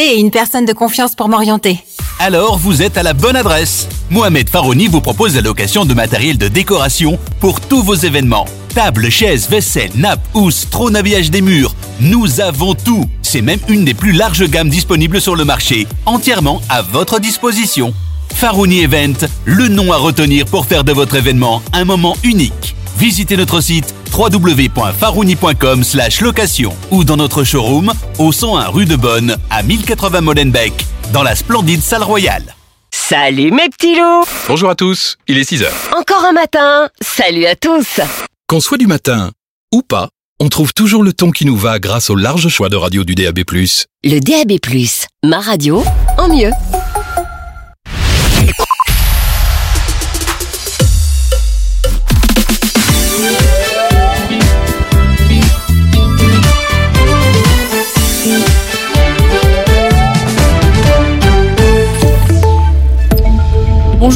et une personne de confiance pour m'orienter. Alors vous êtes à la bonne adresse. Mohamed Farouni vous propose la location de matériel de décoration pour tous vos événements. Tables, chaises, vaisselle, nappes, housses, trône habillage des murs. Nous avons tout. C'est même une des plus larges gammes disponibles sur le marché, entièrement à votre disposition. Farouni Event, le nom à retenir pour faire de votre événement un moment unique. Visitez notre site www.farouni.com location ou dans notre showroom au 101 rue de Bonne à 1080 Molenbeek dans la splendide salle royale. Salut mes petits loups Bonjour à tous, il est 6 heures. Encore un matin Salut à tous Qu'on soit du matin ou pas, on trouve toujours le ton qui nous va grâce au large choix de radio du DAB+. Le DAB+, ma radio, en mieux.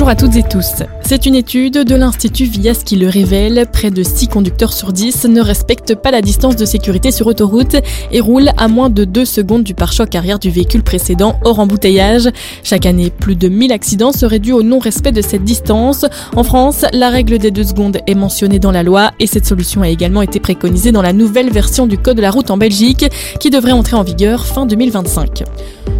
À toutes et tous. C'est une étude de l'Institut Vias qui le révèle. Près de 6 conducteurs sur 10 ne respectent pas la distance de sécurité sur autoroute et roulent à moins de 2 secondes du pare-choc arrière du véhicule précédent hors embouteillage. Chaque année, plus de 1000 accidents seraient dus au non-respect de cette distance. En France, la règle des 2 secondes est mentionnée dans la loi et cette solution a également été préconisée dans la nouvelle version du Code de la route en Belgique qui devrait entrer en vigueur fin 2025.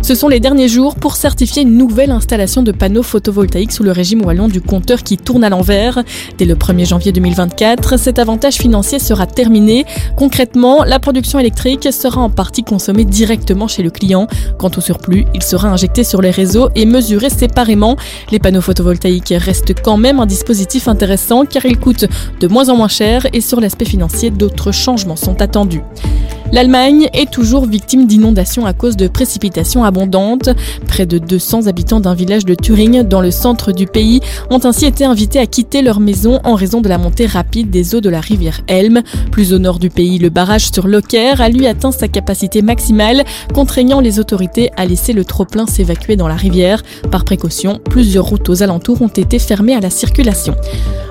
Ce sont les derniers jours pour certifier une nouvelle installation de panneaux photovoltaïques sous le régime wallon du compteur qui tourne à l'envers. Dès le 1er janvier 2024, cet avantage financier sera terminé. Concrètement, la production électrique sera en partie consommée directement chez le client. Quant au surplus, il sera injecté sur les réseaux et mesuré séparément. Les panneaux photovoltaïques restent quand même un dispositif intéressant car ils coûtent de moins en moins cher et sur l'aspect financier, d'autres changements sont attendus. L'Allemagne est toujours victime d'inondations à cause de précipitations abondantes. Près de 200 habitants d'un village de Turing, dans le centre du pays, ont ainsi été invités à quitter leur maison en raison de la montée rapide des eaux de la rivière Elm. Plus au nord du pays, le barrage sur Locker a lui atteint sa capacité maximale, contraignant les autorités à laisser le trop-plein s'évacuer dans la rivière. Par précaution, plusieurs routes aux alentours ont été fermées à la circulation.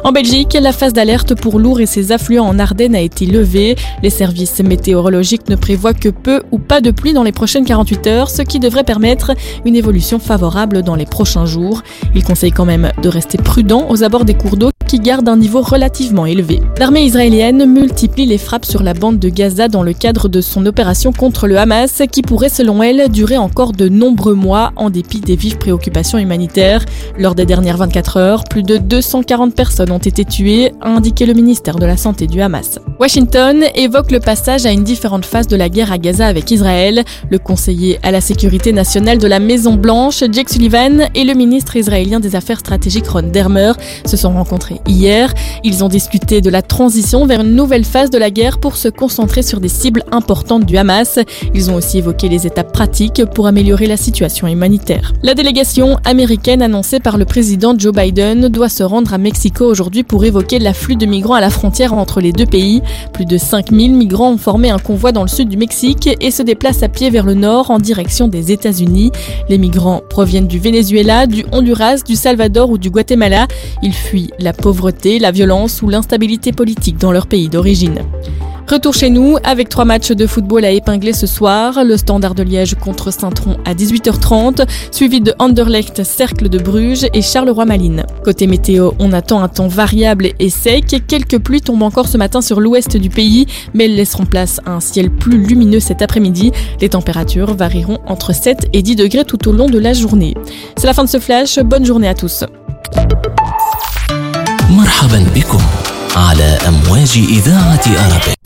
En Belgique, la phase d'alerte pour Lourdes et ses affluents en Ardennes a été levée. Les services météorologiques ne prévoient que peu ou pas de pluie dans les prochaines 48 heures, ce qui devrait permettre une évolution favorable dans les prochains jours. Il conseille quand même de rester prudent aux abords des cours d'eau qui gardent un niveau relativement élevé. L'armée israélienne multiplie les frappes sur la bande de Gaza dans le cadre de son opération contre le Hamas qui pourrait selon elle durer encore de nombreux mois en dépit des vives préoccupations humanitaires. Lors des dernières 24 heures, plus de 240 personnes ont été tuées, a indiqué le ministère de la Santé du Hamas. Washington évoque le passage à une différente phase de la guerre à Gaza avec Israël. Le conseiller à la sécurité nationale de la Maison Blanche, Jake Sullivan, et le ministre israélien des Affaires stratégiques Ron Dermer se sont rencontrés hier. Ils ont discuté de la transition vers une nouvelle phase de la guerre pour se concentrer sur des cibles importantes du Hamas. Ils ont aussi évoqué les étapes pratiques pour améliorer la situation humanitaire. La délégation américaine annoncée par le président Joe Biden doit se rendre à Mexico aujourd'hui pour évoquer l'afflux de migrants à la frontière entre les deux pays. Plus de 5000 migrants ont formé un convoi dans le sud du Mexique et se déplacent à pied vers le nord en direction des États-Unis. Les migrants proviennent du Venezuela, du Honduras, du Salvador ou du Guatemala. Ils fuient la pauvreté, la violence ou l'instabilité politique dans leur pays d'origine. Retour chez nous avec trois matchs de football à épingler ce soir. Le Standard de Liège contre Saint-Tron à 18h30, suivi de Anderlecht, Cercle de Bruges et Charleroi-Malines. Côté météo, on attend un temps variable et sec. Quelques pluies tombent encore ce matin sur l'ouest du pays, mais elles laisseront place à un ciel plus lumineux cet après-midi. Les températures varieront entre 7 et 10 degrés tout au long de la journée. C'est la fin de ce flash. Bonne journée à tous. مرحبا بكم على أمواج إذاعة أرابيل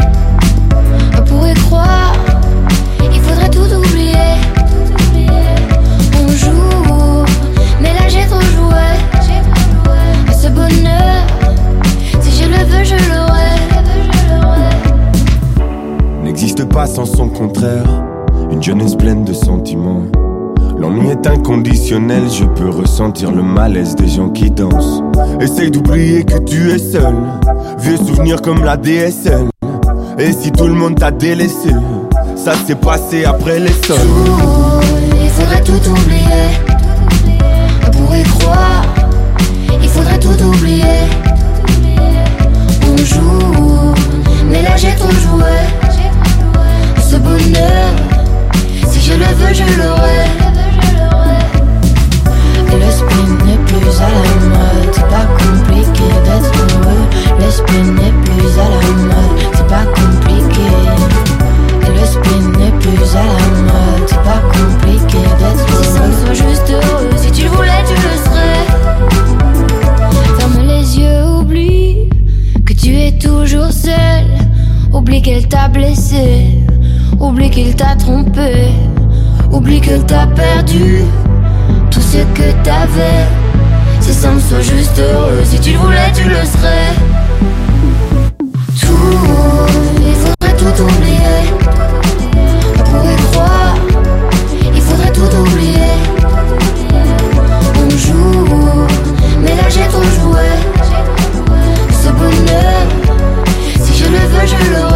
n'existe pas sans son contraire. Une jeunesse pleine de sentiments. L'ennui est inconditionnel, je peux ressentir le malaise des gens qui dansent. Essaye d'oublier que tu es seul. Vieux souvenirs comme la DSL. Et si tout le monde t'a délaissé, ça s'est passé après les sols. il faudrait tout oublier. Pour y croire, il faudrait tout oublier. On joue, mais là j'ai trop joué. Ce bonheur, si je le veux, je l'aurai. Oublie qu'il t'a trompé, oublie que t'a perdu tout ce que t'avais. Si ça me soit juste heureux, si tu le voulais, tu le serais. Tout, il faudrait tout oublier. Pour y croire, il faudrait tout oublier. On joue, mais là j'ai trop joué. Ce bonheur, si je le veux, je l'aurai.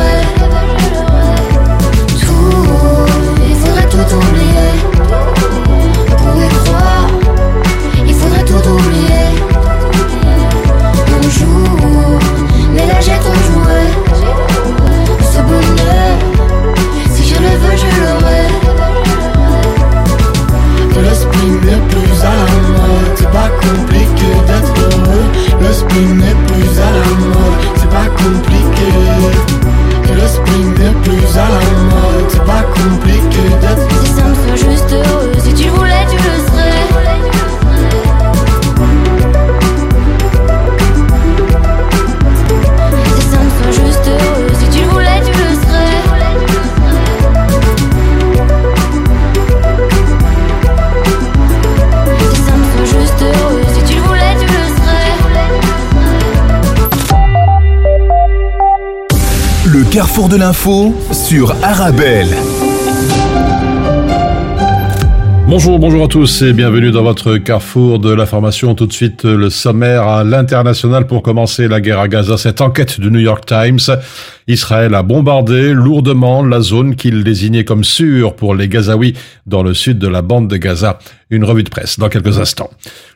Le spin n'est plus à la mode, c'est pas compliqué. Le spin n'est plus à la mode, c'est pas compliqué d'être Si ça me juste heureux, si tu voulais, carrefour de l'info sur Arabelle. Bonjour, bonjour à tous et bienvenue dans votre carrefour de l'information. Tout de suite, le sommaire à l'international pour commencer la guerre à Gaza. Cette enquête du New York Times. Israël a bombardé lourdement la zone qu'il désignait comme sûre pour les Gazaouis dans le sud de la bande de Gaza. Une revue de presse dans quelques instants.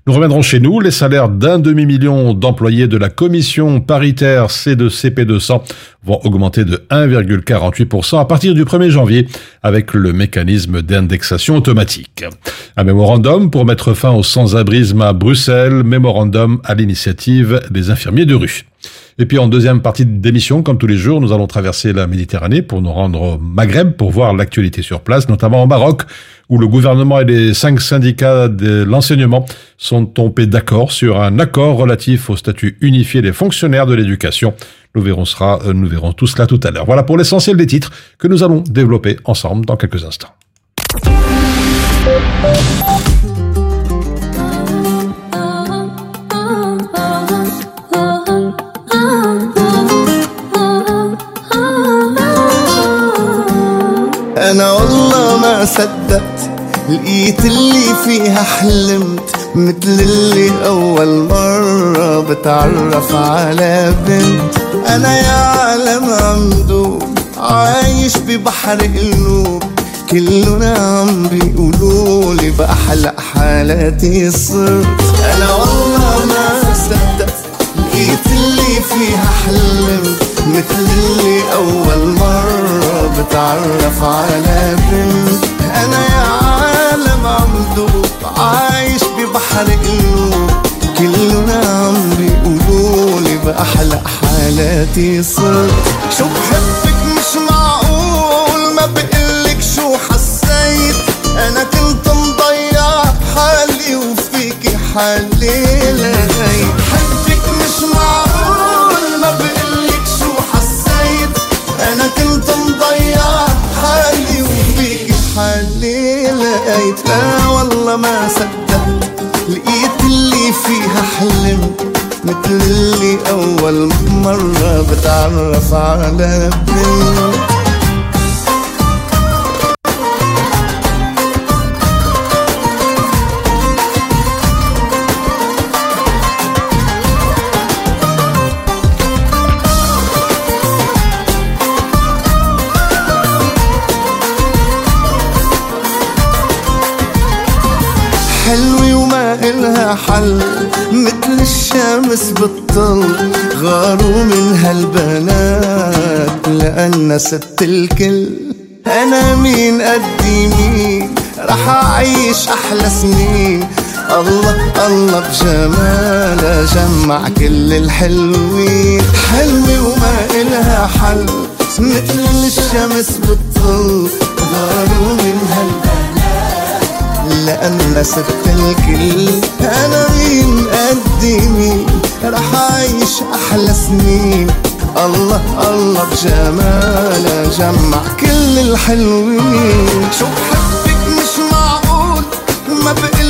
Nous reviendrons chez nous. Les salaires d'un demi-million d'employés de la commission paritaire C2CP200 vont augmenter de 1,48% à partir du 1er janvier avec le mécanisme d'indexation automatique. Un mémorandum pour mettre fin au sans-abrisme à Bruxelles, mémorandum à l'initiative des infirmiers de rue. Et puis en deuxième partie d'émission, comme tous les jours, nous allons traverser la Méditerranée pour nous rendre au Maghreb pour voir l'actualité sur place, notamment au Maroc, où le gouvernement et les cinq syndicats de l'enseignement sont tombés d'accord sur un accord relatif au statut unifié des fonctionnaires de l'éducation. Nous verrons, sera, nous verrons tout cela tout à l'heure. Voilà pour l'essentiel des titres que nous allons développer ensemble dans quelques instants. أنا والله ما صدقت لقيت اللي فيها حلمت مثل اللي أول مرة بتعرف على بنت. أنا يا عالم عمدوب عايش ببحر قلوب كلنا عم بيقولولي بأحلى حالاتي صرت. أنا والله ما صدقت لقيت اللي فيها حلمت مثل اللي أول مرة بتعرف على بنت. أنا يا عالم عم دوب عايش ببحر قلوب كلنا عم بيقولولي بأحلى حالاتي صرت شو بحبك مش معقول ما بقلك شو حسيت. أنا كنت مضيع حالي وفيكي حالي. لقيت لا والله ما صدقت لقيت اللي فيها حلمت مثل اللي أول مرة بتعرف على بنت حل مثل الشمس بالطل غاروا من هالبنات لأن ست الكل. أنا مين؟ قدي مين؟ رح أعيش أحلى سنين. الله الله بجمالها جمع كل الحلوين. حلوة وما إلها حل مثل الشمس بتطل غاروا من هالبنات لأن ست الكل. أنا مين؟ قدي مين؟ رح أعيش أحلى سنين. الله الله بجمالها جمع كل الحلوين. شو بحبك؟ مش معقول. ما بقلك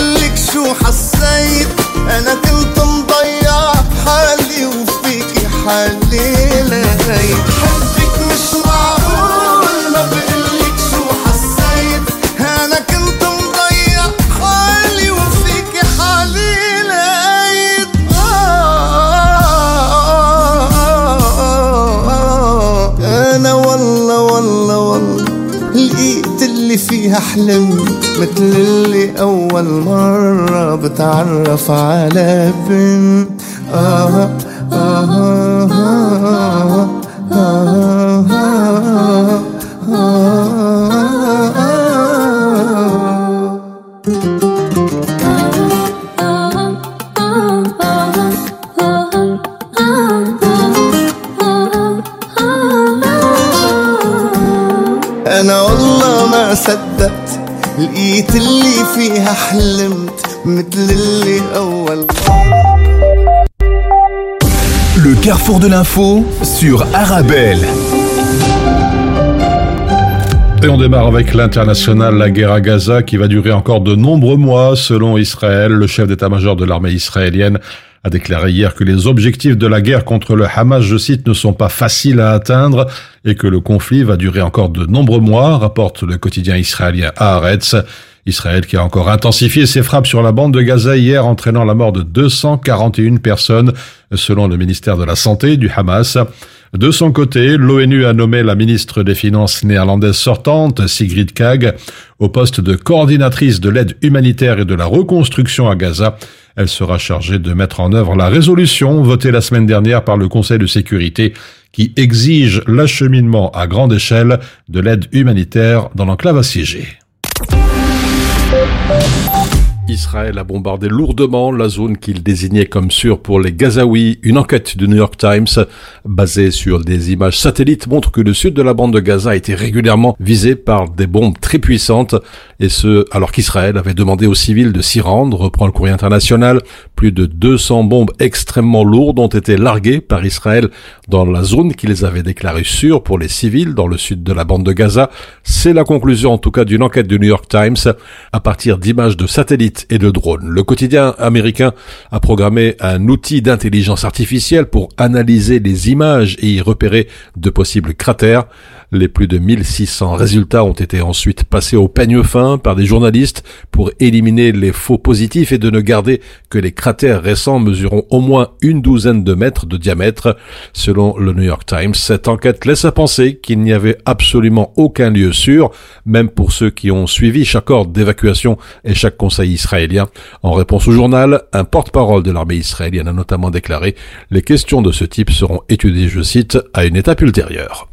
اتعرف على بنت sur Arabelle. Et on démarre avec l'international, la guerre à Gaza qui va durer encore de nombreux mois selon Israël. Le chef d'état-major de l'armée israélienne a déclaré hier que les objectifs de la guerre contre le Hamas, je cite, ne sont pas faciles à atteindre et que le conflit va durer encore de nombreux mois, rapporte le quotidien israélien Haaretz. Israël qui a encore intensifié ses frappes sur la bande de Gaza hier, entraînant la mort de 241 personnes, selon le ministère de la Santé du Hamas. De son côté, l'ONU a nommé la ministre des Finances néerlandaise sortante, Sigrid Kaag, au poste de coordinatrice de l'aide humanitaire et de la reconstruction à Gaza. Elle sera chargée de mettre en œuvre la résolution votée la semaine dernière par le Conseil de sécurité qui exige l'acheminement à grande échelle de l'aide humanitaire dans l'enclave assiégée. Thank you. Israël a bombardé lourdement la zone qu'il désignait comme sûre pour les Gazaouis. Une enquête du New York Times, basée sur des images satellites, montre que le sud de la bande de Gaza a été régulièrement visé par des bombes très puissantes, et ce, alors qu'Israël avait demandé aux civils de s'y rendre, reprend le courrier international. Plus de 200 bombes extrêmement lourdes ont été larguées par Israël dans la zone qu'ils avaient déclarée sûre pour les civils dans le sud de la bande de Gaza. C'est la conclusion en tout cas d'une enquête du New York Times à partir d'images de satellites et de drones. Le quotidien américain a programmé un outil d'intelligence artificielle pour analyser les images et y repérer de possibles cratères. Les plus de 1600 résultats ont été ensuite passés au peigne fin par des journalistes pour éliminer les faux positifs et de ne garder que les cratères récents mesurant au moins une douzaine de mètres de diamètre. Selon le New York Times, cette enquête laisse à penser qu'il n'y avait absolument aucun lieu sûr, même pour ceux qui ont suivi chaque ordre d'évacuation et chaque conseil israélien. En réponse au journal, un porte-parole de l'armée israélienne a notamment déclaré les questions de ce type seront étudiées, je cite, à une étape ultérieure.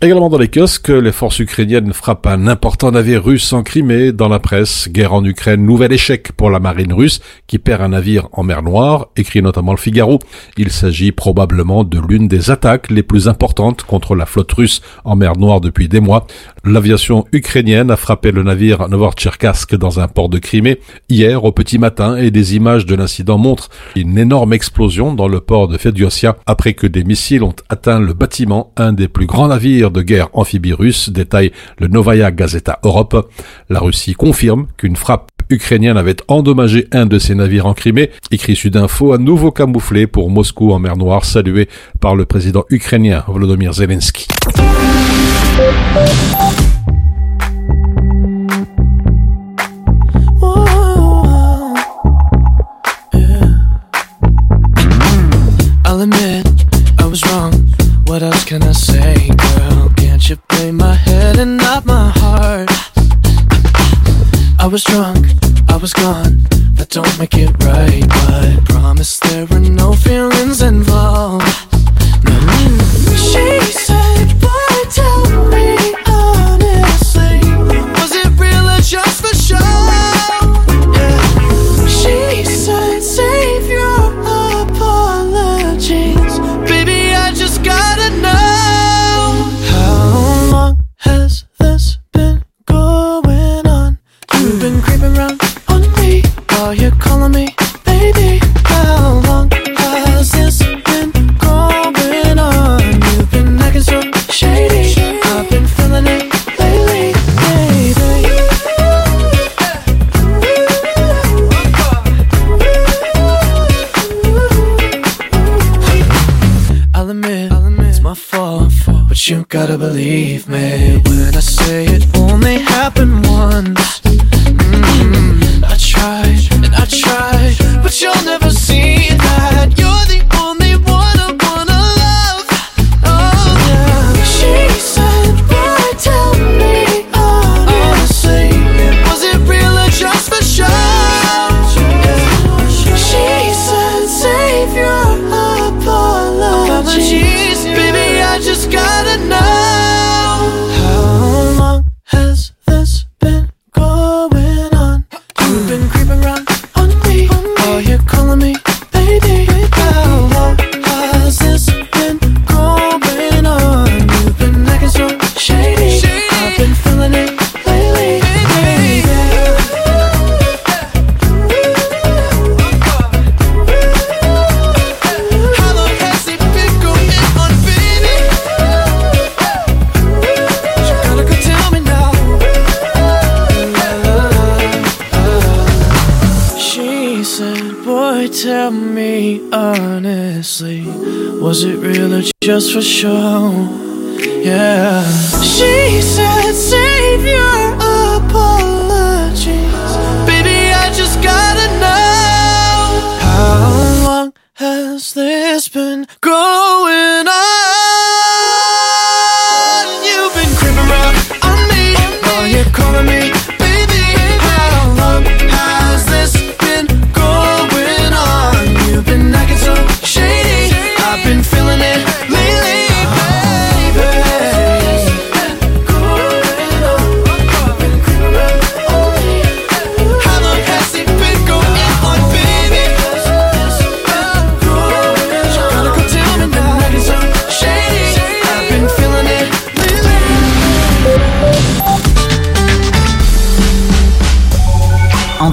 Également dans les kiosques, les forces ukrainiennes frappent un important navire russe en Crimée. Dans la presse, guerre en Ukraine, nouvel échec pour la marine russe qui perd un navire en mer Noire, écrit notamment le Figaro. Il s'agit probablement de l'une des attaques les plus importantes contre la flotte russe en mer Noire depuis des mois. L'aviation ukrainienne a frappé le navire Novotcherkassk dans un port de Crimée hier au petit matin et des images de l'incident montrent une énorme explosion dans le port de Fedyosia après que des missiles ont atteint le bâtiment, un des plus grands navires de guerre amphibie russe, détaille le Novaya Gazeta Europe. La Russie confirme qu'une frappe ukrainienne avait endommagé un de ses navires en Crimée, écrit Sudinfo à nouveau camouflé pour Moscou en mer Noire, salué par le président ukrainien Volodymyr Zelensky. I was wrong. What else can I say, you play my head and not my heart? I was drunk, I was gone. that don't make it right. But promise there are no feelings involved. Gotta believe me when I say it only happened once. Mm, I tried and I tried, but you'll never see just for show?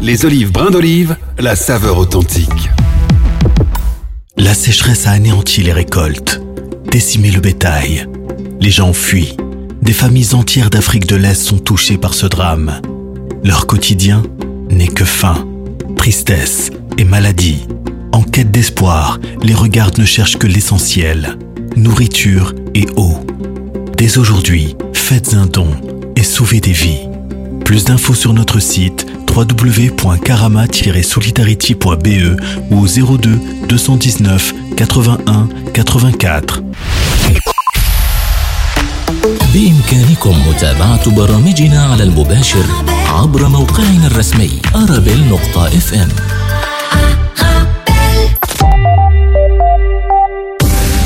Les olives brins d'olive, la saveur authentique. La sécheresse a anéanti les récoltes, décimé le bétail. Les gens fuient. Des familles entières d'Afrique de l'Est sont touchées par ce drame. Leur quotidien n'est que faim, tristesse et maladie. En quête d'espoir, les regards ne cherchent que l'essentiel, nourriture et eau. Dès aujourd'hui, faites un don et sauvez des vies. Plus d'infos sur notre site www.karama-solidarity.be ou au 02 219 81 84. بإمكانكم متابعة برامجنا على المباشر عبر موقعنا الرسمي arabel.fm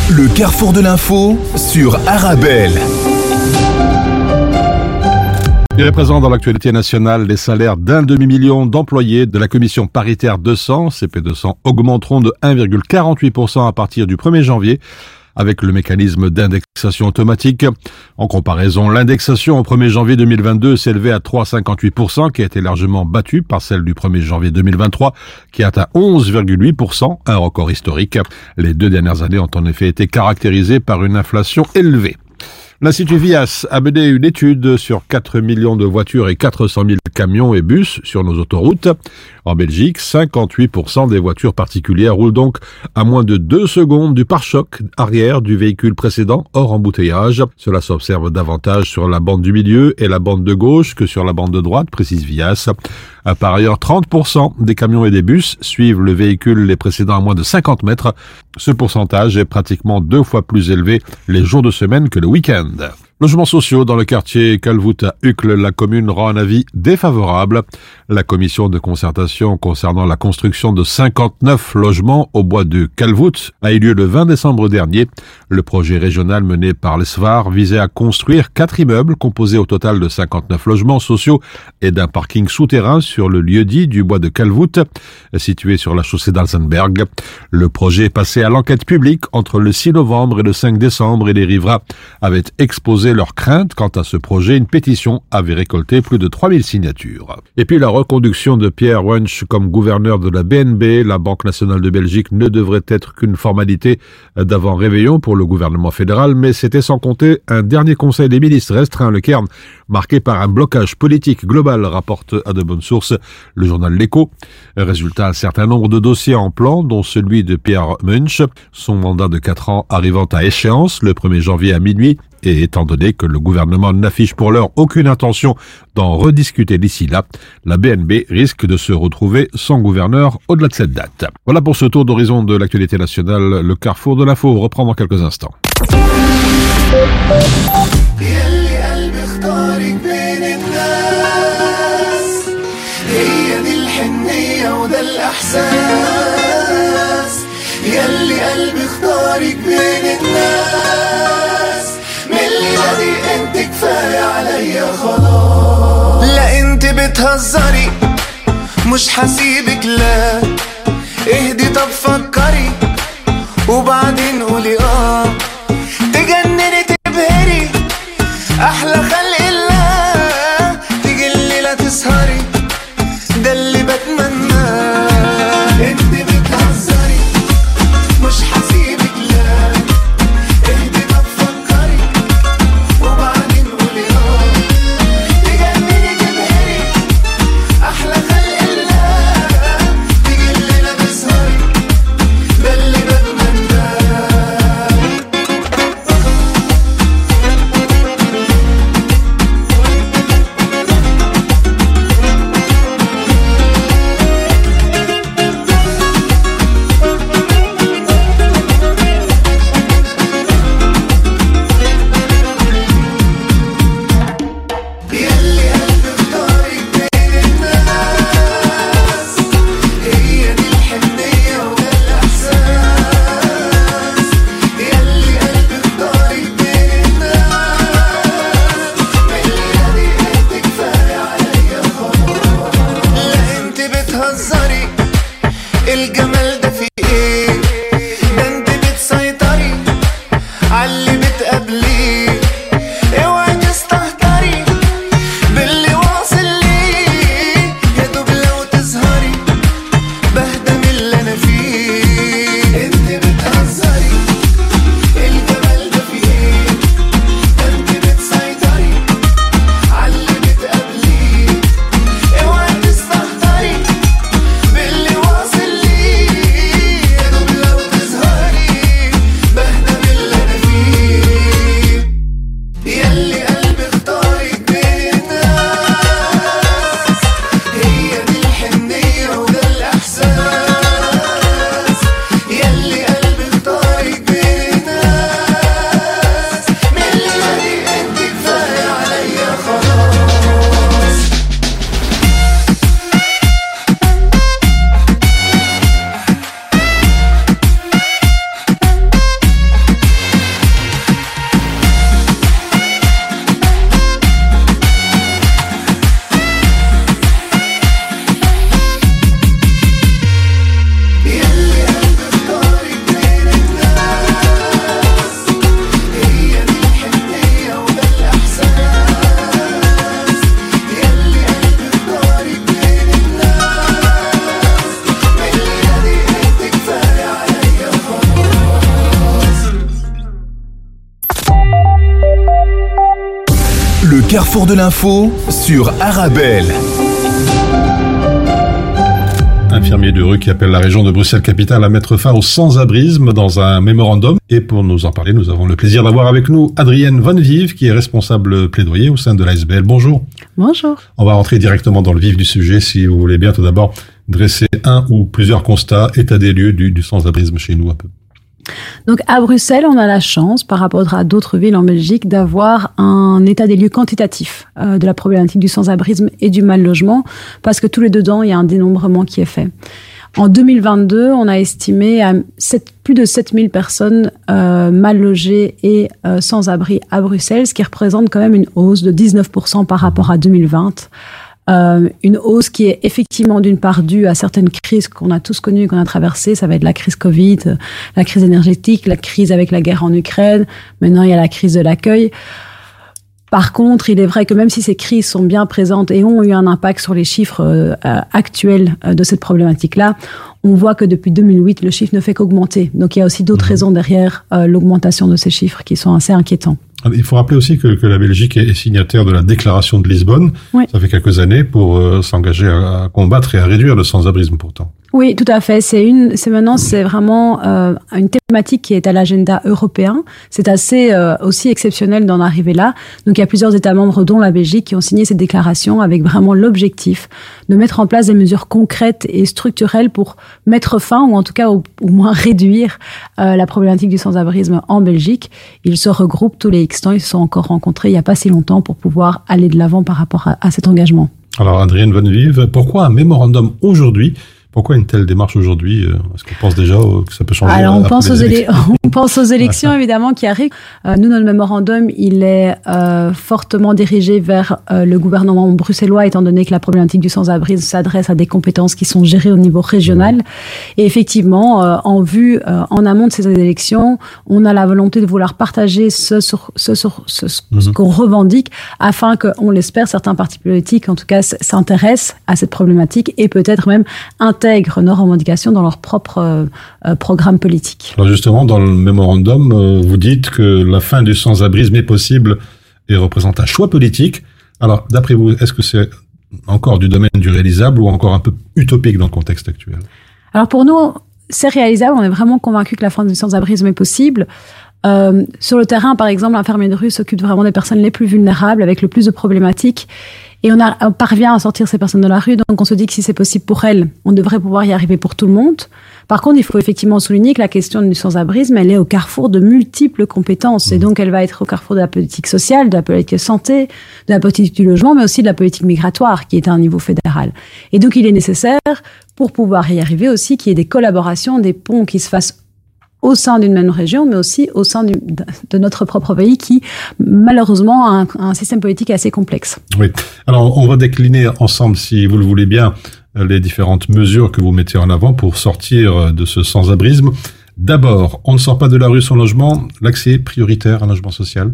Le carrefour de l'info sur Arabelle. Il dans l'actualité nationale, les salaires d'un demi-million d'employés de la commission paritaire 200, CP200, augmenteront de 1,48% à partir du 1er janvier avec le mécanisme d'indexation automatique. En comparaison, l'indexation au 1er janvier 2022 s'élevait à 3,58%, qui a été largement battue par celle du 1er janvier 2023, qui atteint 11,8%, un record historique. Les deux dernières années ont en effet été caractérisées par une inflation élevée. L'Institut Vias a mené une étude sur 4 millions de voitures et 400 000 camions et bus sur nos autoroutes. En Belgique, 58% des voitures particulières roulent donc à moins de 2 secondes du pare-choc arrière du véhicule précédent hors embouteillage. Cela s'observe davantage sur la bande du milieu et la bande de gauche que sur la bande de droite, précise Vias. Par ailleurs, 30% des camions et des bus suivent le véhicule les précédents à moins de 50 mètres. Ce pourcentage est pratiquement deux fois plus élevé les jours de semaine que le week-end. Logements sociaux dans le quartier Calvout à Uccle, la commune rend un avis défavorable. La commission de concertation concernant la construction de 59 logements au bois de Calvout a eu lieu le 20 décembre dernier. Le projet régional mené par l'ESVAR visait à construire quatre immeubles composés au total de 59 logements sociaux et d'un parking souterrain sur le lieu dit du bois de Calvout, situé sur la chaussée d'Alzenberg. Le projet passé à l'enquête publique entre le 6 novembre et le 5 décembre et les riverains avaient exposé leurs craintes quant à ce projet. Une pétition avait récolté plus de 3000 signatures. Et puis la reconduction de Pierre Wunsch comme gouverneur de la BNB, la Banque nationale de Belgique, ne devrait être qu'une formalité d'avant réveillon pour le gouvernement fédéral, mais c'était sans compter un dernier conseil des ministres restreint le Cairn, marqué par un blocage politique global, rapporte à de bonnes sources le journal L'Écho. Résultat, un certain nombre de dossiers en plan, dont celui de Pierre Munch, son mandat de 4 ans arrivant à échéance le 1er janvier à minuit, et étant donné que le gouvernement n'affiche pour l'heure aucune intention d'en rediscuter d'ici là, la BNB risque de se retrouver sans gouverneur au-delà de cette date. Voilà pour ce tour d'horizon de l'actualité nationale. Le carrefour de l'info reprend dans quelques instants. يلي قلبي اختارك بين الناس لا انت بتهزري مش حسيبك لا. اهدي طب فكري وبعدين قولي آه. L'info sur Arabelle. Infirmier de rue qui appelle la région de Bruxelles-Capitale à mettre fin au sans-abrisme dans un mémorandum. Et pour nous en parler, nous avons le plaisir d'avoir avec nous Adrienne Von Vive, qui est responsable plaidoyer au sein de l'ASBL. Bonjour. Bonjour. On va rentrer directement dans le vif du sujet, si vous voulez bien. Tout d'abord, dresser un ou plusieurs constats, état des lieux du, du sans-abrisme chez nous un peu. Donc à Bruxelles, on a la chance, par rapport à d'autres villes en Belgique, d'avoir un état des lieux quantitatif euh, de la problématique du sans-abrisme et du mal logement, parce que tous les dedans, il y a un dénombrement qui est fait. En 2022, on a estimé à 7, plus de 7000 personnes euh, mal logées et euh, sans abri à Bruxelles, ce qui représente quand même une hausse de 19% par rapport à 2020. Euh, une hausse qui est effectivement d'une part due à certaines crises qu'on a tous connues, qu'on a traversées. Ça va être la crise Covid, euh, la crise énergétique, la crise avec la guerre en Ukraine. Maintenant, il y a la crise de l'accueil. Par contre, il est vrai que même si ces crises sont bien présentes et ont eu un impact sur les chiffres euh, euh, actuels de cette problématique-là, on voit que depuis 2008, le chiffre ne fait qu'augmenter. Donc il y a aussi d'autres raisons derrière euh, l'augmentation de ces chiffres qui sont assez inquiétants. Il faut rappeler aussi que, que la Belgique est signataire de la déclaration de Lisbonne. Oui. Ça fait quelques années pour euh, s'engager à, à combattre et à réduire le sans-abrisme pourtant. Oui, tout à fait. C'est une, c'est maintenant, c'est vraiment euh, une thématique qui est à l'agenda européen. C'est assez euh, aussi exceptionnel d'en arriver là. Donc, il y a plusieurs États membres, dont la Belgique, qui ont signé cette déclaration avec vraiment l'objectif de mettre en place des mesures concrètes et structurelles pour mettre fin, ou en tout cas au, moins réduire euh, la problématique du sans-abrisme en Belgique. Ils se regroupent tous les X temps. Ils se sont encore rencontrés il n'y a pas si longtemps pour pouvoir aller de l'avant par rapport à, à cet engagement. Alors, Adrienne Van Vive, pourquoi un mémorandum aujourd'hui pourquoi une telle démarche aujourd'hui euh, Est-ce qu'on pense déjà que ça peut changer Alors, on pense, aux élections on pense aux élections, évidemment, qui arrivent. Euh, nous, notre mémorandum, il est euh, fortement dirigé vers euh, le gouvernement bruxellois, étant donné que la problématique du sans-abri s'adresse à des compétences qui sont gérées au niveau régional. Et effectivement, en vue, en amont de ces élections, on a la volonté de vouloir partager ce, sur, ce, sur, ce, ce Mhm. qu'on revendique, afin que, on l'espère, certains partis politiques, en tout cas, s'intéressent à cette problématique et peut-être même intègrent nos revendications dans leur propre euh, euh, programme politique. Alors justement, dans le mémorandum, euh, vous dites que la fin du sans-abrisme est possible et représente un choix politique. Alors, d'après vous, est-ce que c'est encore du domaine du réalisable ou encore un peu utopique dans le contexte actuel? Alors pour nous, c'est réalisable. On est vraiment convaincus que la fin du sans-abrisme est possible. Euh, sur le terrain, par exemple, l'infirmier de rue s'occupe vraiment des personnes les plus vulnérables, avec le plus de problématiques. Et on, a, on parvient à sortir ces personnes de la rue. Donc on se dit que si c'est possible pour elles, on devrait pouvoir y arriver pour tout le monde. Par contre, il faut effectivement souligner que la question du sans-abrisme, elle est au carrefour de multiples compétences. Et donc, elle va être au carrefour de la politique sociale, de la politique santé, de la politique du logement, mais aussi de la politique migratoire, qui est à un niveau fédéral. Et donc, il est nécessaire, pour pouvoir y arriver aussi, qu'il y ait des collaborations, des ponts qui se fassent au sein d'une même région, mais aussi au sein de notre propre pays qui, malheureusement, a un, système politique assez complexe. Oui. Alors, on va décliner ensemble, si vous le voulez bien, les différentes mesures que vous mettez en avant pour sortir de ce sans-abrisme. D'abord, on ne sort pas de la rue sans logement, l'accès prioritaire à un logement social.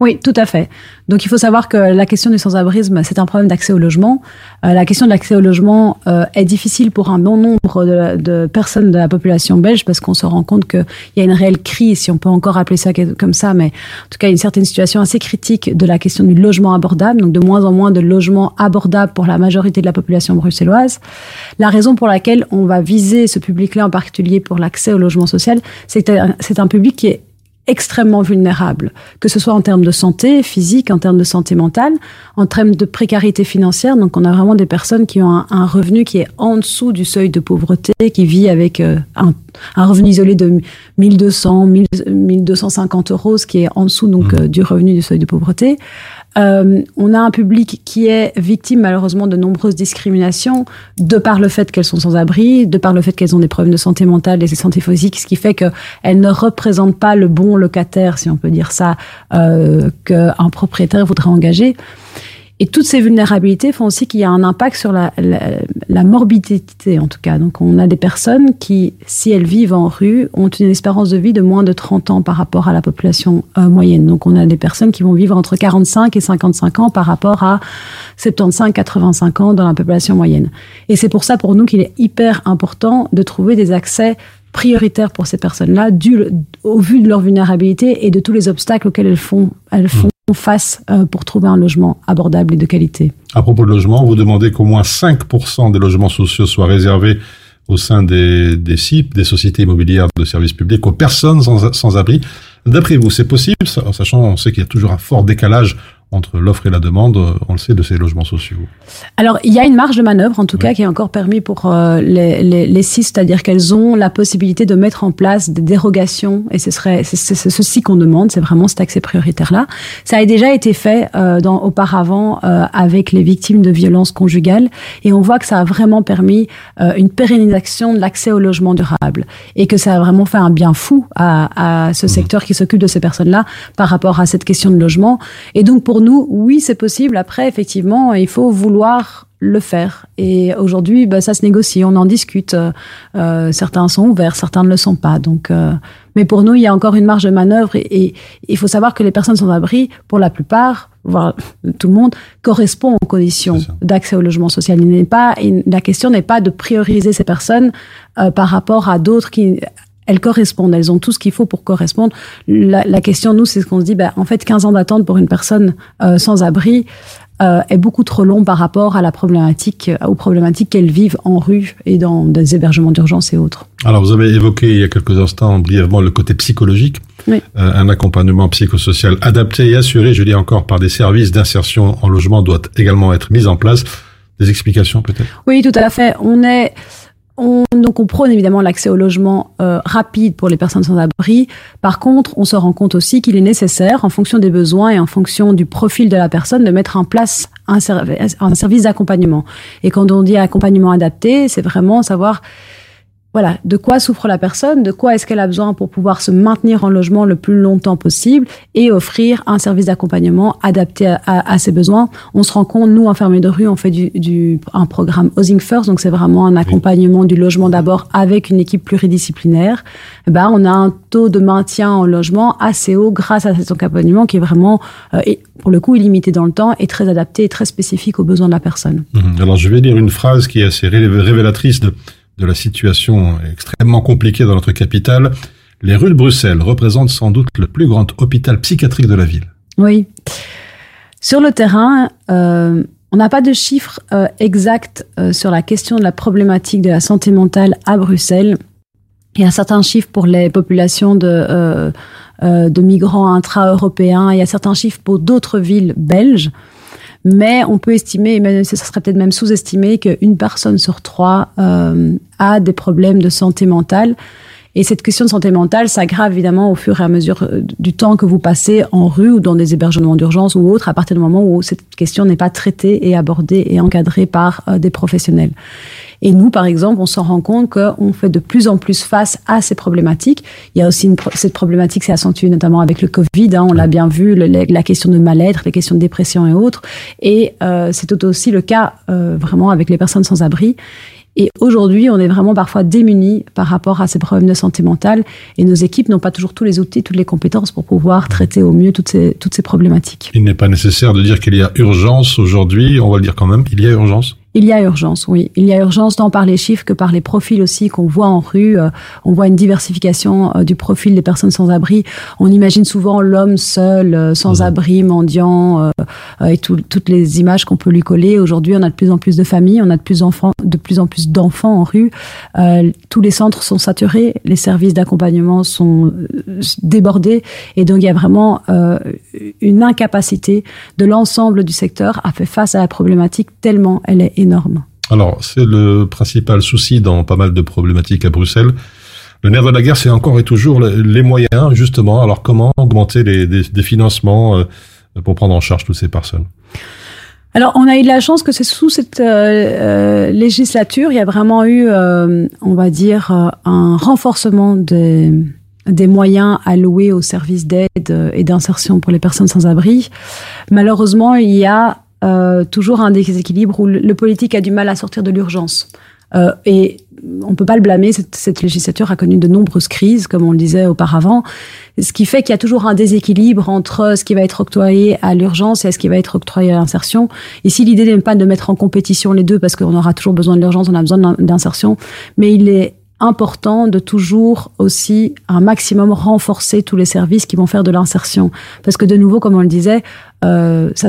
Oui, tout à fait. Donc il faut savoir que la question du sans-abrisme, c'est un problème d'accès au logement. Euh, la question de l'accès au logement euh, est difficile pour un bon nombre de, de personnes de la population belge parce qu'on se rend compte qu'il y a une réelle crise, si on peut encore appeler ça comme ça, mais en tout cas une certaine situation assez critique de la question du logement abordable, donc de moins en moins de logements abordables pour la majorité de la population bruxelloise. La raison pour laquelle on va viser ce public-là en particulier pour l'accès au logement social, c'est c'est un public qui est extrêmement vulnérables, que ce soit en termes de santé physique, en termes de santé mentale, en termes de précarité financière. Donc, on a vraiment des personnes qui ont un, un revenu qui est en dessous du seuil de pauvreté, qui vit avec euh, un, un revenu isolé de 1200, 1000, 1250 euros, ce qui est en dessous donc euh, du revenu du seuil de pauvreté. Euh, on a un public qui est victime malheureusement de nombreuses discriminations, de par le fait qu'elles sont sans abri, de par le fait qu'elles ont des problèmes de santé mentale et de santé physique, ce qui fait qu'elles ne représentent pas le bon locataire, si on peut dire ça, euh, qu'un propriétaire voudrait engager. Et toutes ces vulnérabilités font aussi qu'il y a un impact sur la, la, la, morbidité, en tout cas. Donc, on a des personnes qui, si elles vivent en rue, ont une espérance de vie de moins de 30 ans par rapport à la population euh, moyenne. Donc, on a des personnes qui vont vivre entre 45 et 55 ans par rapport à 75-85 ans dans la population moyenne. Et c'est pour ça, pour nous, qu'il est hyper important de trouver des accès prioritaires pour ces personnes-là, au vu de leur vulnérabilité et de tous les obstacles auxquels elles font, elles font fasse euh, pour trouver un logement abordable et de qualité. À propos de logement, vous demandez qu'au moins 5% des logements sociaux soient réservés au sein des, des CIP, des sociétés immobilières de services publics, aux personnes sans, sans abri. D'après vous, c'est possible, sachant, on sait qu'il y a toujours un fort décalage entre l'offre et la demande, on le sait, de ces logements sociaux Alors, il y a une marge de manœuvre, en tout cas, qui est encore permis pour euh, les, les, les CIS, c'est-à-dire qu'elles ont la possibilité de mettre en place des dérogations, et ce serait c'est ceci qu'on demande, c'est vraiment cet accès prioritaire-là. Ça a déjà été fait euh, dans, auparavant euh, avec les victimes de violences conjugales, et on voit que ça a vraiment permis euh, une pérennisation de l'accès au logement durable, et que ça a vraiment fait un bien fou à, à ce secteur qui s'occupe de ces personnes-là par rapport à cette question de logement. Et donc, pour nous, oui, c'est possible. Après, effectivement, il faut vouloir le faire. Et aujourd'hui, bah, ça se négocie, on en discute. Euh, certains sont ouverts, certains ne le sont pas. Donc, euh, mais pour nous, il y a encore une marge de manœuvre. Et il faut savoir que les personnes sans abri, pour la plupart, voire tout le monde, correspondent aux conditions d'accès au logement social. Il n'est pas, la question n'est pas de prioriser ces personnes euh, par rapport à d'autres qui elles correspondent, elles ont tout ce qu'il faut pour correspondre. La, la question, nous, c'est ce qu'on se dit, ben, en fait, 15 ans d'attente pour une personne euh, sans abri euh, est beaucoup trop long par rapport à la problématique, euh, aux problématiques qu'elles vivent en rue et dans des hébergements d'urgence et autres. Alors, vous avez évoqué il y a quelques instants brièvement le côté psychologique. Oui. Euh, un accompagnement psychosocial adapté et assuré, je dis encore, par des services d'insertion en logement doit également être mis en place. Des explications peut-être? Oui, tout à fait. On est, on, donc on prône évidemment l'accès au logement euh, rapide pour les personnes sans abri. Par contre, on se rend compte aussi qu'il est nécessaire, en fonction des besoins et en fonction du profil de la personne, de mettre en place un, un service d'accompagnement. Et quand on dit accompagnement adapté, c'est vraiment savoir voilà, de quoi souffre la personne, de quoi est-ce qu'elle a besoin pour pouvoir se maintenir en logement le plus longtemps possible et offrir un service d'accompagnement adapté à, à- à ses besoins. On se rend compte, nous, infirmiers de rue, on fait du, du, un programme Housing First, donc c'est vraiment un accompagnement du logement d'abord avec une équipe pluridisciplinaire. Eh Ben, on a un taux de maintien en logement assez haut grâce à cet accompagnement qui est vraiment, euh, et pour le coup, illimité dans le temps et très adapté et très spécifique aux besoins de la personne. Mhm. Alors, je vais lire une phrase qui est assez ré- révélatrice de, de la situation extrêmement compliquée dans notre capitale. Les rues de Bruxelles représentent sans doute le plus grand hôpital psychiatrique de la ville. Oui. Sur le terrain, euh, on n'a pas de chiffres euh, exacts euh, sur la question de la problématique de la santé mentale à Bruxelles. Il y a certains chiffres pour les populations de, de migrants intra-européens. Il y a certains chiffres pour d'autres villes belges. Mais on peut estimer, et même, ça serait peut-être même sous-estimé, qu'une personne sur trois euh, a des problèmes de santé mentale. Et cette question de santé mentale s'aggrave évidemment au fur et à mesure euh, du temps que vous passez en rue ou dans des hébergements d'urgence ou autres, à partir du moment où cette question n'est pas traitée et abordée et encadrée par euh, des professionnels. Et nous, par exemple, on s'en rend compte qu'on fait de plus en plus face à ces problématiques. Il y a aussi une, cette problématique s'est accentuée notamment avec le Covid. Hein, on l'a bien vu, la question de mal-être, les questions de dépression et autres. Et euh, c'est tout aussi le cas euh, vraiment avec les personnes sans abri. Et aujourd'hui, on est vraiment parfois démunis par rapport à ces problèmes de santé mentale et nos équipes n'ont pas toujours tous les outils, toutes les compétences pour pouvoir traiter au mieux toutes ces, toutes ces problématiques. Il n'est pas nécessaire de dire qu'il y a urgence aujourd'hui, on va le dire quand même, il y a urgence. Il y a urgence, oui. Il y a urgence tant par les chiffres que par les profils aussi qu'on voit en rue. Euh, on voit une diversification euh, du profil des personnes sans abri. On imagine souvent l'homme seul, euh, sans abri, mendiant, et tout- toutes les images qu'on peut lui coller. Aujourd'hui, on a de plus en plus de familles, on a de plus, enfants, de plus en plus d'enfants en rue. Tous les centres sont saturés, les services d'accompagnement sont débordés, et donc il y a vraiment une incapacité de l'ensemble du secteur à faire face à la problématique tellement elle est énorme. Alors, c'est le principal souci dans pas mal de problématiques à Bruxelles. Le nerf de la guerre, c'est encore et toujours le- les moyens, justement. Alors, comment augmenter les, des, des financements euh, pour prendre en charge toutes ces personnes? Alors, on a eu de la chance que c'est sous cette euh, euh, législature, il y a vraiment eu, euh, on va dire, un renforcement des, des moyens alloués aux services d'aide et d'insertion pour les personnes sans abri. Malheureusement, il y a euh, toujours un déséquilibre où le, politique a du mal à sortir de l'urgence. Euh, et on peut pas le blâmer, cette, législature a connu de nombreuses crises, comme on le disait auparavant, ce qui fait qu'il y a toujours un déséquilibre entre ce qui va être octroyé à l'urgence et ce qui va être octroyé à l'insertion. Ici, l'idée n'est pas de mettre en compétition les deux, parce qu'on aura toujours besoin de l'urgence, on a besoin d'in- d'insertion, mais il est important de toujours aussi un maximum renforcer tous les services qui vont faire de l'insertion. Parce que de nouveau, comme on le disait, euh, ça,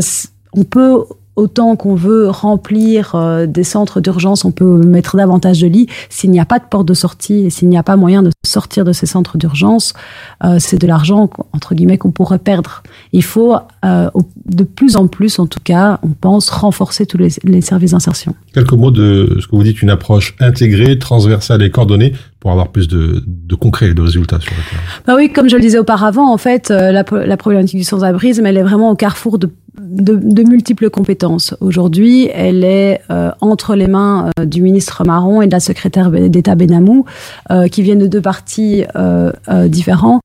on peut autant qu'on veut remplir euh, des centres d'urgence, on peut mettre davantage de lits. S'il n'y a pas de porte de sortie et s'il n'y a pas moyen de sortir de ces centres d'urgence, euh, c'est de l'argent entre guillemets qu'on pourrait perdre. Il faut euh, de plus en plus, en tout cas, on pense renforcer tous les, les services d'insertion. Quelques mots de ce que vous dites, une approche intégrée, transversale et coordonnée pour avoir plus de, de concret et de résultats sur le terrain. Bah oui, comme je le disais auparavant, en fait, euh, la, pro- la problématique du sans-abrisme, elle est vraiment au carrefour de, multiples compétences. Aujourd'hui, elle est euh, entre les mains euh, du ministre Marron et de la secrétaire d'État Benamou, qui viennent de deux partis différents.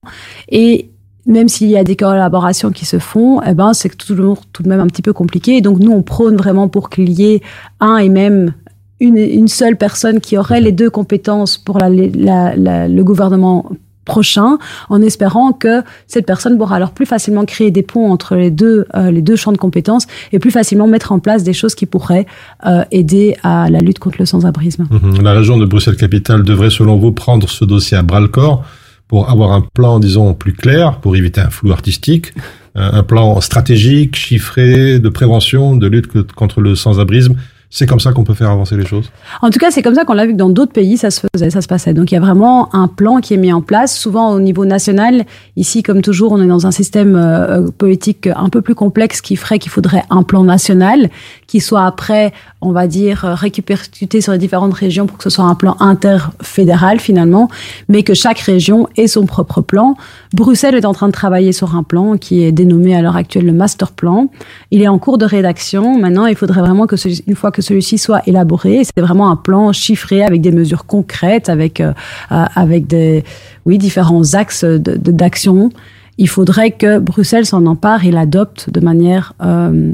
Et même s'il y a des collaborations qui se font, eh ben, c'est toujours tout de même un petit peu compliqué. Donc, nous, on prône vraiment pour qu'il y ait un et même une, une seule personne qui aurait les deux compétences pour la, la- la- le gouvernement prochain, en espérant que cette personne pourra alors plus facilement créer des ponts entre les deux, euh, les deux champs de compétences et plus facilement mettre en place des choses qui pourraient euh, aider à la lutte contre le sans-abrisme. Mhm. La région de Bruxelles-Capitale devrait, selon vous, prendre ce dossier à bras-le-corps pour avoir un plan, disons, plus clair, pour éviter un flou artistique, un un plan stratégique, chiffré, de prévention, de lutte contre le sans-abrisme. C'est comme ça qu'on peut faire avancer les choses. En tout cas, c'est comme ça qu'on l'a vu que dans d'autres pays, ça se faisait, ça se passait. Donc, il y a vraiment un plan qui est mis en place, souvent au niveau national. Ici, comme toujours, on est dans un système euh, politique un peu plus complexe qui ferait qu'il faudrait un plan national qui soit après, on va dire, euh, répercuté sur les différentes régions pour que ce soit un plan interfédéral finalement, mais que chaque région ait son propre plan. Bruxelles est en train de travailler sur un plan qui est dénommé à l'heure actuelle le master plan. Il est en cours de rédaction. Maintenant, il faudrait vraiment que une fois que celui-ci soit élaboré, c'est vraiment un plan chiffré avec des mesures concrètes, avec euh, euh, avec des oui différents axes de- de- d'action. Il faudrait que Bruxelles s'en empare et l'adopte de manière euh,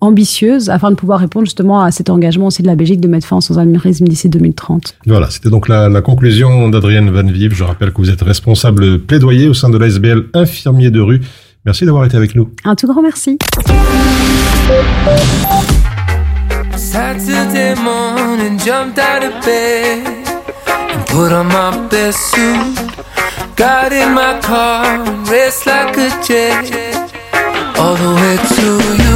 ambitieuse afin de pouvoir répondre justement à cet engagement aussi de la Belgique de mettre fin au sans-abrisme d'ici 2030. Voilà, c'était donc la, la conclusion d'Adrienne Van Vive. Je rappelle que vous êtes responsable plaidoyer au sein de l'ASBL infirmier de rue. Merci d'avoir été avec nous. Un tout grand merci. Saturday morning, jumped out of bed and put on my best suit. Got in my car and raced like a jet all the way to you.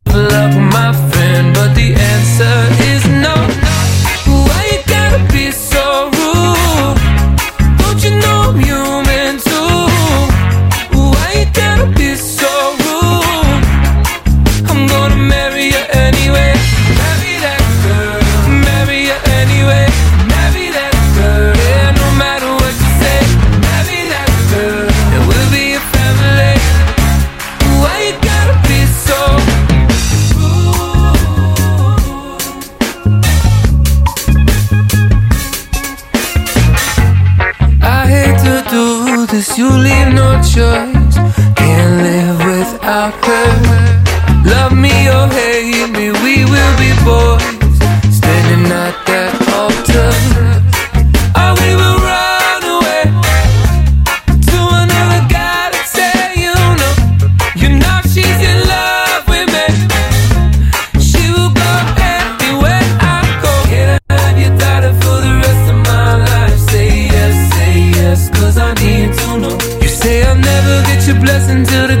blessing till the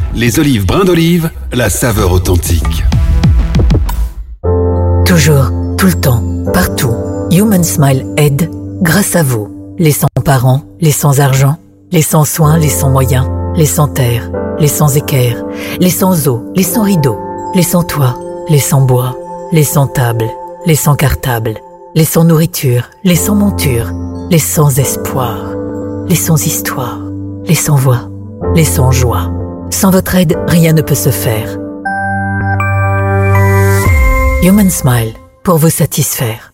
Les olives brins d'olive, la saveur authentique. Toujours, tout le temps, partout. Human Smile aide grâce à vous. Les sans parents, les sans argent, les sans soins, les sans moyens, les sans terre, les sans équerre, les sans eau, les sans rideaux, les sans toit, les sans bois, les sans table, les sans cartable, les sans nourriture, les sans monture, les sans espoir, les sans histoire, les sans voix, les sans joie. Sans votre aide, rien ne peut se faire. Human Smile, pour vous satisfaire.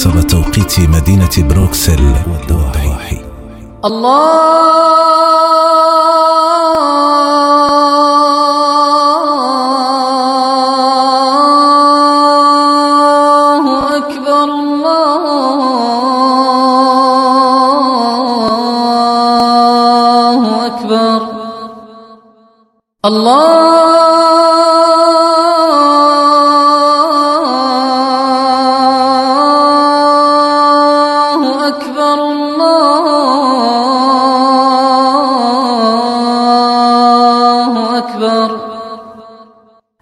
حسب توقيت مدينة بروكسل والضواحي الله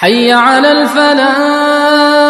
حي على الفلاح.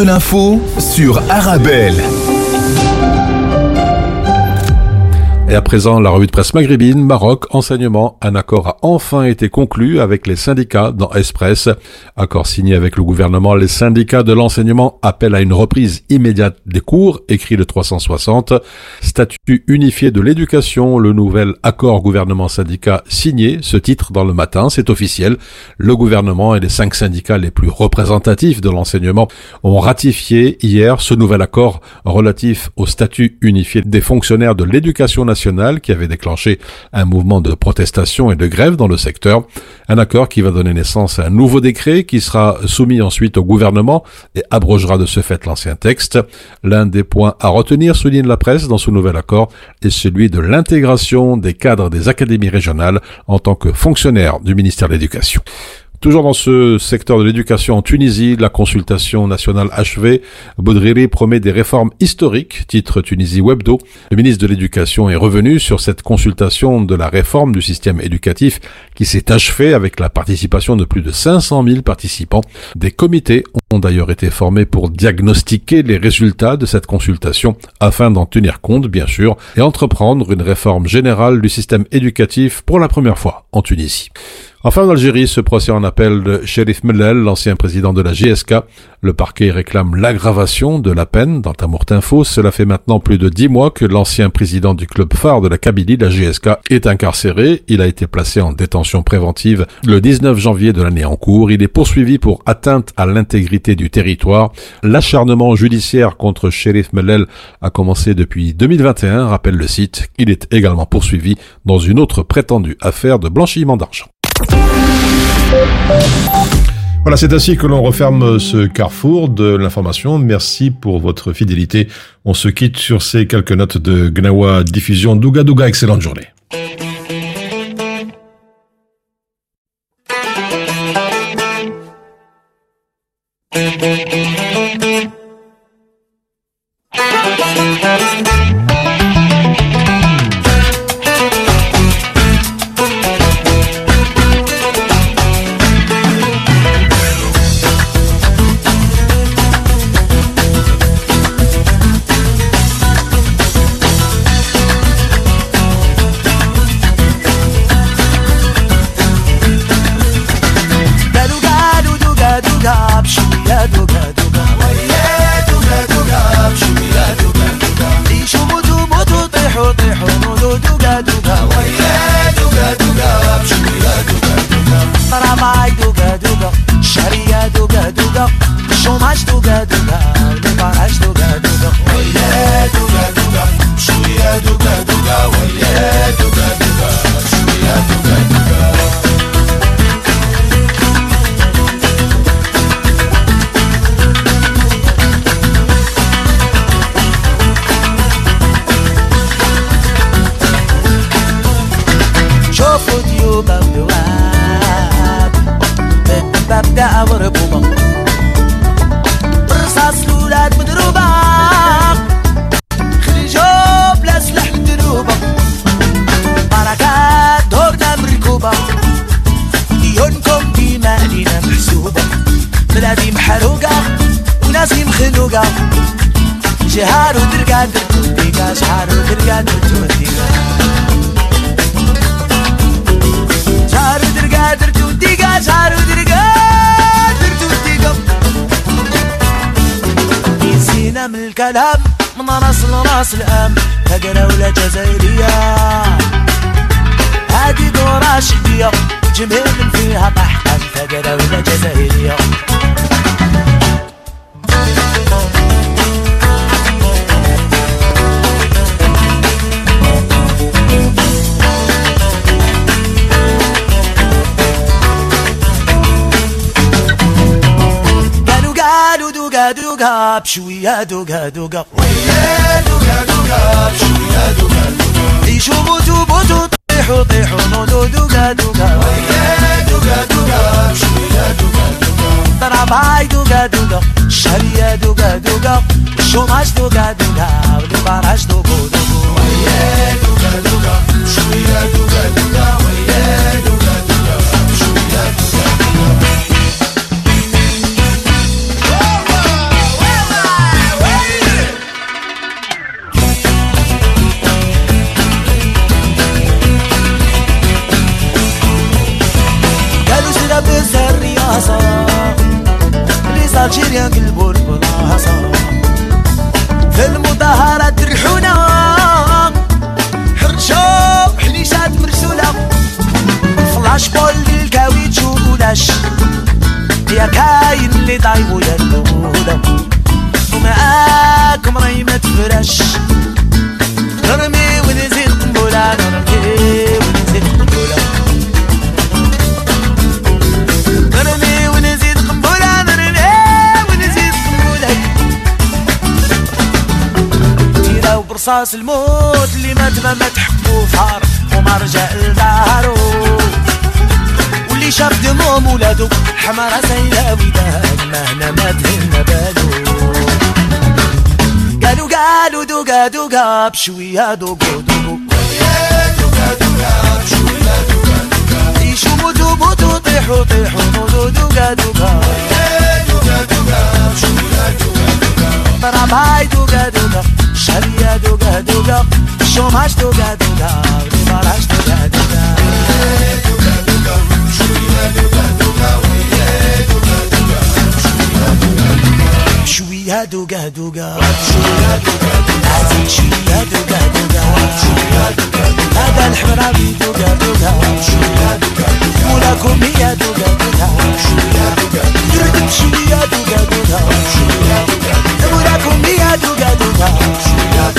De l'info sur Arabelle. Et à présent, la revue de presse maghrébine, Maroc, enseignement, un accord a enfin été conclu avec les syndicats dans Express. Accord signé avec le gouvernement, les syndicats de l'enseignement appellent à une reprise immédiate des cours, écrit le 360. Statut unifié de l'éducation, le nouvel accord gouvernement-syndicat signé, ce titre dans le matin, c'est officiel. Le gouvernement et les cinq syndicats les plus représentatifs de l'enseignement ont ratifié hier ce nouvel accord relatif au statut unifié des fonctionnaires de l'éducation nationale qui avait déclenché un mouvement de protestation et de grève dans le secteur. Un accord qui va donner naissance à un nouveau décret qui sera soumis ensuite au gouvernement et abrogera de ce fait l'ancien texte. L'un des points à retenir, souligne la presse, dans ce nouvel accord est celui de l'intégration des cadres des académies régionales en tant que fonctionnaires du ministère de l'Éducation. Toujours dans ce secteur de l'éducation en Tunisie, la consultation nationale achevée, Boudriri promet des réformes historiques, titre Tunisie Webdo. Le ministre de l'Éducation est revenu sur cette consultation de la réforme du système éducatif qui s'est achevée avec la participation de plus de 500 000 participants. Des comités ont d'ailleurs été formés pour diagnostiquer les résultats de cette consultation afin d'en tenir compte, bien sûr, et entreprendre une réforme générale du système éducatif pour la première fois en Tunisie. Enfin, en Algérie, ce procès en appel de Sherif Mellel, l'ancien président de la GSK. Le parquet réclame l'aggravation de la peine dans Info. Cela fait maintenant plus de dix mois que l'ancien président du club phare de la Kabylie, la GSK, est incarcéré. Il a été placé en détention préventive le 19 janvier de l'année en cours. Il est poursuivi pour atteinte à l'intégrité du territoire. L'acharnement judiciaire contre Sherif Mellel a commencé depuis 2021, rappelle le site. Il est également poursuivi dans une autre prétendue affaire de blanchiment d'argent. Voilà, c'est ainsi que l'on referme ce carrefour de l'information. Merci pour votre fidélité. On se quitte sur ces quelques notes de Gnawa Diffusion. Douga Douga, excellente journée. شوية دوقة دوقة ويا دوقة شو يا دوقة دوقة عيشوا بوتو بوتو طيحوا طيحوا نودو دوقة دوقة ويا دوقة دوقة شوية دوقة دوقة ضرب هاي دوقة دوقة شهرية دوقة دوقة والشوماش دوقة دوقة والبراش دوقة برصاص الموت اللي مات ما مات حكمو فار وما رجع لدارو واللي شاف دموم ولادو حمارة سيلا وداد ما هنا ما تهنا بالو قالوا قالوا دوقا دوقا بشوية دوقو عيشوا موتوا موتوا طيحوا طيحوا دوقا دوقا ضرباي دوقا. دوقا الشهرية دوقا دوقا الشوماج دوقا دوقا. شبیه دوگه دوگه شمش دوگه دوگه ریبارش دوگه دوگه. دوگه دوگه شویه دوگه دوگه. ویه دوگه دوگه. شویه دوگه دوگه. شویه دوگه دوگه. عزیز شویه دوگه دوگه. شویه دوگه دوگه. هذا الحرابي دوقة دوقة ولكم هي دوقة دوقة شوية دوقة دوقة شوية دوقة دوقة دوراكم شوية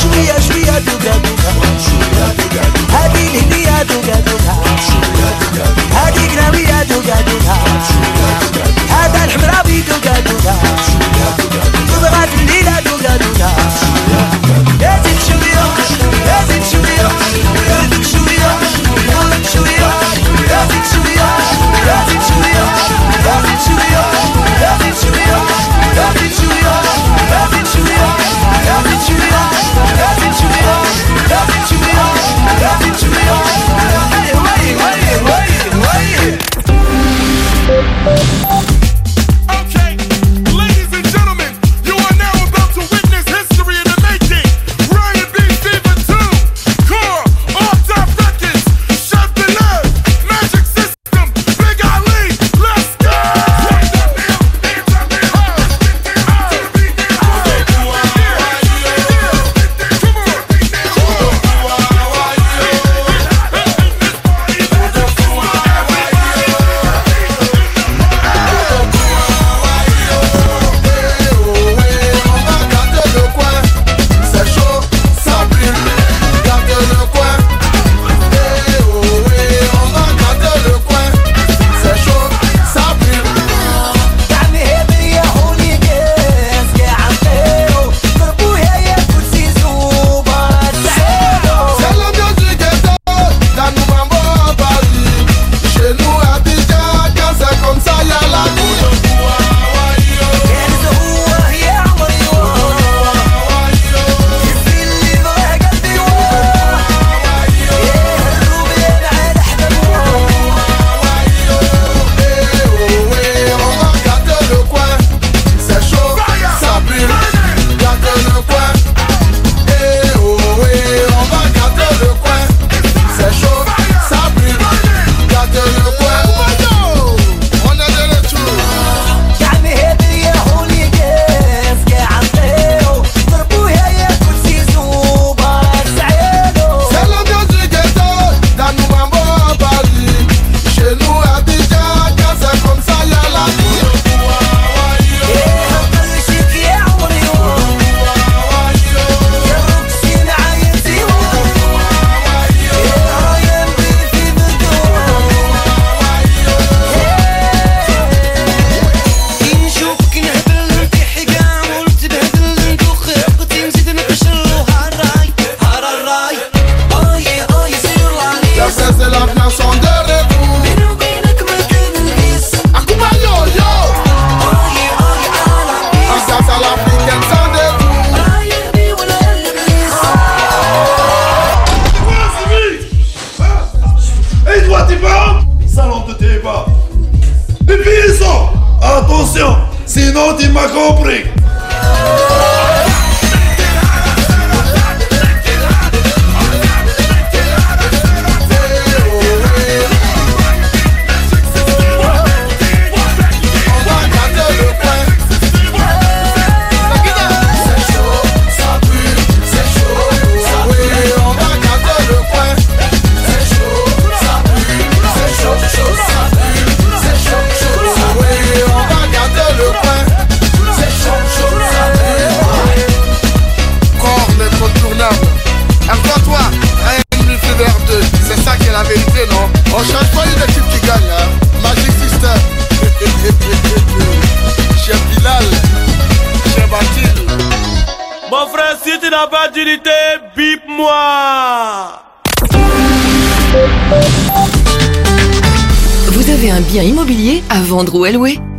شوية شوية دوكا الهنية دوكا دوكا شوية دوكا هذا الحمراوي دوكا دوكا شوية دوكا Atenção, se não te me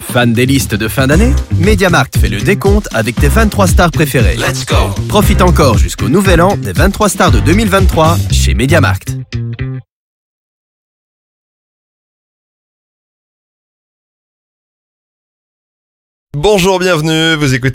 Fan des listes de fin d'année Mediamarkt fait le décompte avec tes 23 stars préférées. Let's go Profite encore jusqu'au nouvel an des 23 stars de 2023 chez Mediamarkt. Bonjour, bienvenue, vous écoutez